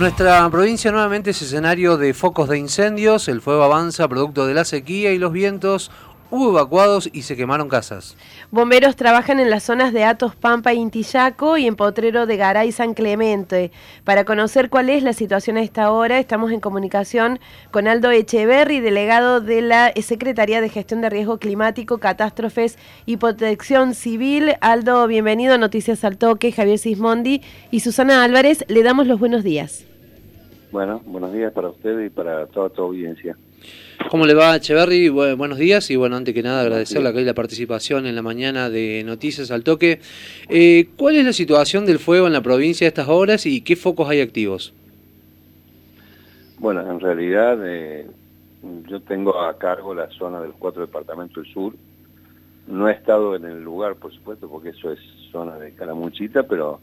Nuestra provincia nuevamente es escenario de focos de incendios, el fuego avanza producto de la sequía y los vientos, hubo evacuados y se quemaron casas. Bomberos trabajan en las zonas de Atos, Pampa e Intillaco y en Potrero de Garay San Clemente. Para conocer cuál es la situación a esta hora, estamos en comunicación con Aldo Echeverri, delegado de la Secretaría de Gestión de Riesgo Climático, Catástrofes y Protección Civil. Aldo, bienvenido a Noticias al Toque, Javier Sismondi y Susana Álvarez, le damos los buenos días. Bueno, buenos días para ustedes y para toda tu audiencia. ¿Cómo le va, Echeverry? buenos días y bueno, antes que nada agradecerle acá la participación en la mañana de Noticias al Toque. Eh, ¿Cuál es la situación del fuego en la provincia a estas horas y qué focos hay activos? Bueno, en realidad eh, yo tengo a cargo la zona de los cuatro departamentos del sur. No he estado en el lugar, por supuesto, porque eso es zona de Calamuchita, pero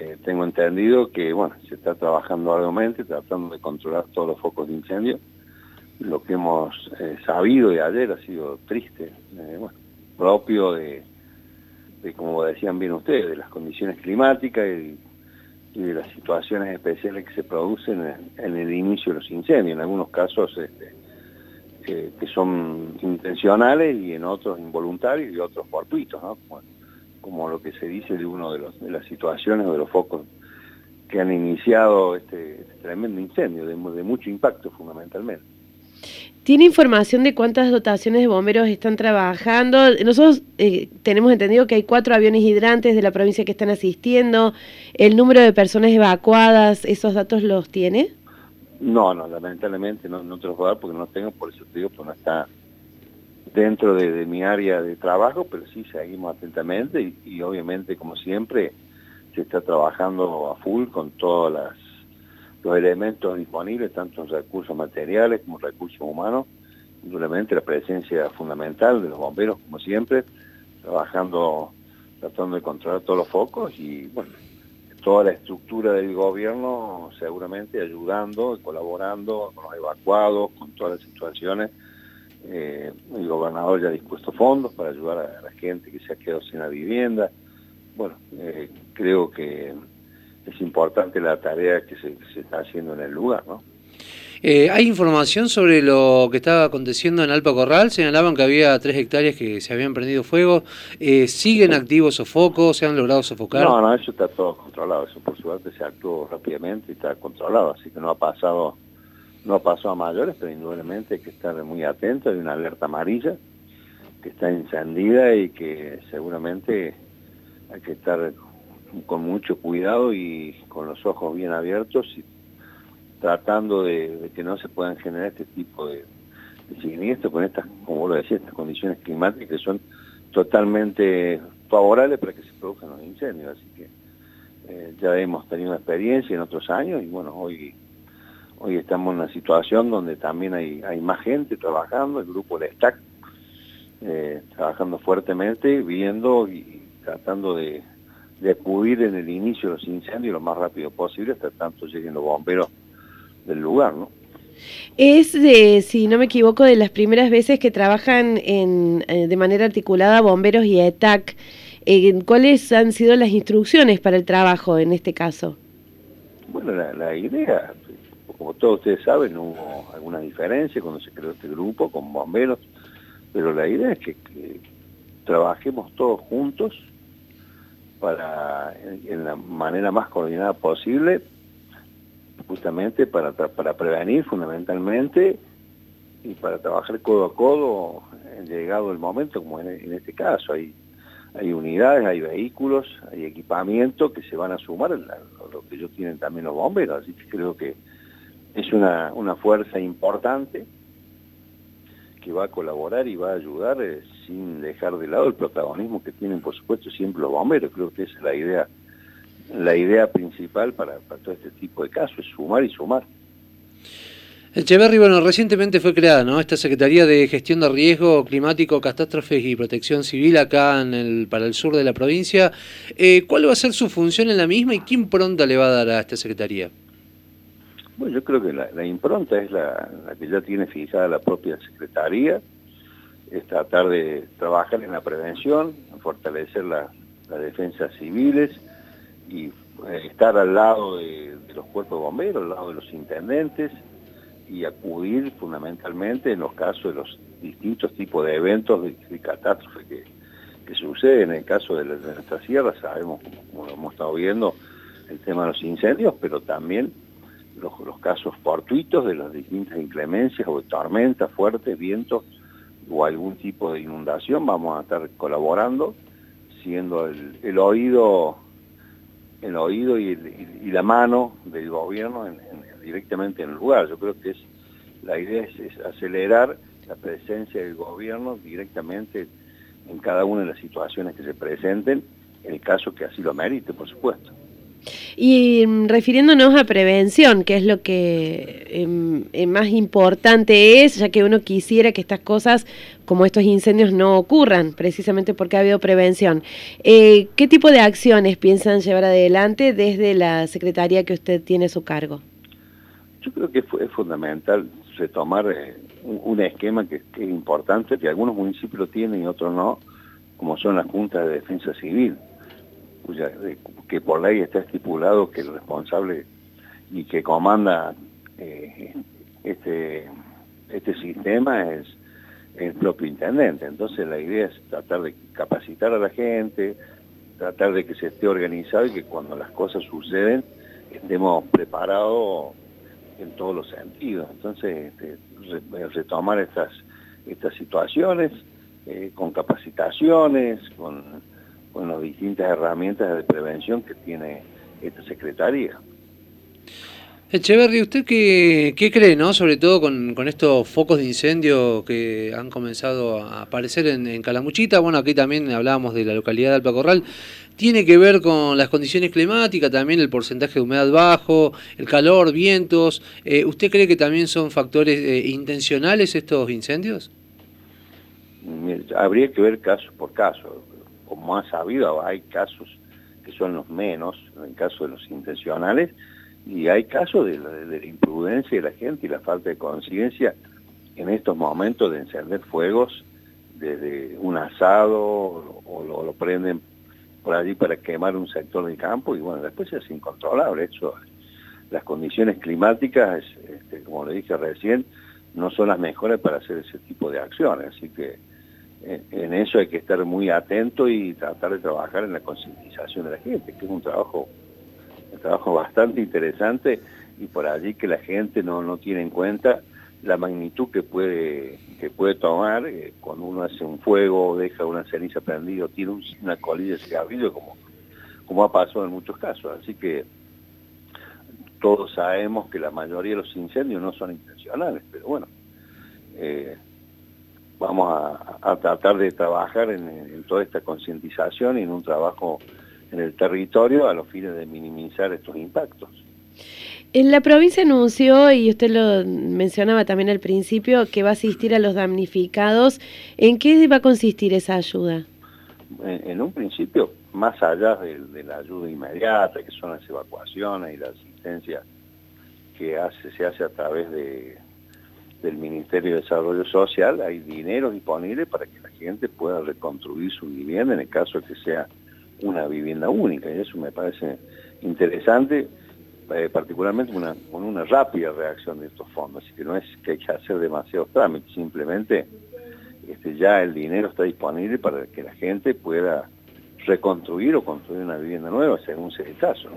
eh, tengo entendido que bueno se está trabajando arduamente, tratando de controlar todos los focos de incendio. Lo que hemos eh, sabido de ayer ha sido triste, eh, propio de, como decían bien ustedes, de las condiciones climáticas y, de las situaciones especiales que se producen en, el inicio de los incendios, en algunos casos este, que son intencionales y en otros involuntarios y otros fortuitos, ¿no? Como lo que se dice de uno de, los, de las situaciones o de los focos que han iniciado este, este tremendo incendio, de, mucho impacto fundamentalmente. ¿Tiene información de cuántas dotaciones de bomberos están trabajando? Nosotros eh, tenemos entendido que hay cuatro aviones hidrantes de la provincia que están asistiendo. ¿El número de personas evacuadas, esos datos los tiene? No, no, lamentablemente no, no te los voy a dar porque no tengo, por eso te digo, pues no está dentro de, mi área de trabajo, pero sí seguimos atentamente y, obviamente, como siempre, se está trabajando a full con todos los elementos disponibles, tanto recursos materiales como recursos humanos, y la presencia fundamental de los bomberos, como siempre, trabajando, tratando de controlar todos los focos y, bueno, toda la estructura del gobierno seguramente ayudando, colaborando con los evacuados, con todas las situaciones, eh, el gobernador ya ha dispuesto fondos para ayudar a la gente que se ha quedado sin la vivienda. Bueno, eh, creo que es importante la tarea que se, está haciendo en el lugar, ¿no? Eh, ¿Hay información sobre lo que estaba aconteciendo en Alpa Corral? Señalaban que había tres hectáreas que se habían prendido fuego. ¿Siguen activos esos focos? ¿Se han logrado sofocar? No, no, eso está todo controlado. Eso por suerte se actuó rápidamente y está controlado. Así que no ha pasado no pasó a mayores, pero indudablemente hay que estar muy atento. Hay una alerta amarilla que está encendida y que seguramente hay que estar con mucho cuidado y con los ojos bien abiertos y tratando de, que no se puedan generar este tipo de, de con estas, como lo decía, estas condiciones climáticas que son totalmente favorables para que se produzcan los incendios. Así que eh, ya hemos tenido experiencia en otros años y bueno, hoy Hoy estamos en una situación donde también hay, hay más gente trabajando, el grupo de STAC, eh, trabajando fuertemente, viendo y tratando de, acudir en el inicio de los incendios lo más rápido posible hasta tanto lleguen los bomberos del lugar, ¿no? Es, de, si no me equivoco, de las primeras veces que trabajan en, eh, de manera articulada bomberos y ETAC. Eh, ¿Cuáles han sido las instrucciones para el trabajo en este caso? Bueno, la idea como todos ustedes saben, hubo alguna diferencia cuando se creó este grupo con bomberos, pero la idea es que, trabajemos todos juntos para en, la manera más coordinada posible, justamente para, para prevenir fundamentalmente y para trabajar codo a codo en llegado el momento, como en, este caso. Hay, hay unidades, hay vehículos, hay equipamiento que se van a sumar lo que ellos tienen también los bomberos, así que creo que es una, una fuerza importante que va a colaborar y va a ayudar eh, sin dejar de lado el protagonismo que tienen, por supuesto, siempre los bomberos. Creo que esa es la idea, la idea principal para, para todo este tipo de casos, es sumar y sumar. Echeverry, bueno, recientemente fue creada ¿no? esta Secretaría de Gestión de Riesgo Climático, Catástrofes y Protección Civil acá en el, para el sur de la provincia. Eh, ¿Cuál va a ser su función en la misma y qué impronta le va a dar a esta Secretaría? Bueno, yo creo que la, impronta es la, que ya tiene fijada la propia Secretaría, es tratar de trabajar en la prevención, fortalecer las defensas civiles y eh, estar al lado de, los cuerpos de bomberos, al lado de los intendentes y acudir fundamentalmente en los casos de los distintos tipos de eventos de, catástrofe que, que suceden. En el caso de, nuestra sierra sabemos, como, lo hemos estado viendo, el tema de los incendios, pero también los, casos fortuitos de las distintas inclemencias o tormentas fuertes, vientos o algún tipo de inundación, vamos a estar colaborando, siendo el, oído el oído y, la mano del gobierno directamente en el lugar. Yo creo que es la idea es, acelerar la presencia del gobierno directamente en cada una de las situaciones que se presenten, en el caso que así lo merite, por supuesto. Y mm, refiriéndonos a prevención, que es lo que em, em, más importante es, ya que uno quisiera que estas cosas como estos incendios no ocurran, precisamente porque ha habido prevención. Eh, ¿Qué tipo de acciones piensan llevar adelante desde la Secretaría que usted tiene a su cargo? Yo creo que es fundamental retomar eh, un, esquema que, que, es importante, que algunos municipios lo tienen y otros no, como son las juntas de defensa civil que por ley está estipulado que el responsable y que comanda eh, este, este sistema es el propio intendente. Entonces la idea es tratar de capacitar a la gente, tratar de que se esté organizado y que cuando las cosas suceden estemos preparados en todos los sentidos. Entonces, este, retomar estas, estas situaciones eh, con capacitaciones, con con las distintas herramientas de prevención que tiene esta Secretaría. Echeverry, ¿usted qué, cree, no? sobre todo con, estos focos de incendio que han comenzado a aparecer en, Calamuchita? Bueno, aquí también hablábamos de la localidad de Alpacorral. ¿Tiene que ver con las condiciones climáticas, también el porcentaje de humedad bajo, el calor, vientos? Eh, ¿Usted cree que también son factores eh, intencionales estos incendios? Habría que ver caso por caso como ha sabido, hay casos que son los menos, en caso de los intencionales, y hay casos de la, imprudencia de la gente y la falta de conciencia en estos momentos de encender fuegos desde un asado o lo, prenden por allí para quemar un sector del campo y bueno, después es incontrolable. Eso, las condiciones climáticas, este, como le dije recién, no son las mejores para hacer ese tipo de acciones, así que en eso hay que estar muy atento y tratar de trabajar en la concientización de la gente, que es un trabajo, un trabajo bastante interesante y por allí que la gente no, no tiene en cuenta la magnitud que puede que puede tomar eh, cuando uno hace un fuego, deja una ceniza prendida, tiene una colilla de cigarrillo, como, como ha pasado en muchos casos. Así que todos sabemos que la mayoría de los incendios no son intencionales, pero bueno, eh, vamos a, tratar de trabajar en, toda esta concientización y en un trabajo en el territorio a los fines de minimizar estos impactos. En la provincia anunció, y usted lo mencionaba también al principio, que va a asistir a los damnificados. ¿En qué va a consistir esa ayuda? En, un principio, más allá de, la ayuda inmediata, que son las evacuaciones y la asistencia que hace, se hace a través de, del Ministerio de Desarrollo Social hay dinero disponible para que la gente pueda reconstruir su vivienda en el caso de que sea una vivienda única y eso me parece interesante eh, particularmente con una rápida reacción de estos fondos así que no es que hay que hacer demasiados trámites simplemente este, ya el dinero está disponible para que la gente pueda reconstruir o construir una vivienda nueva según sea el caso.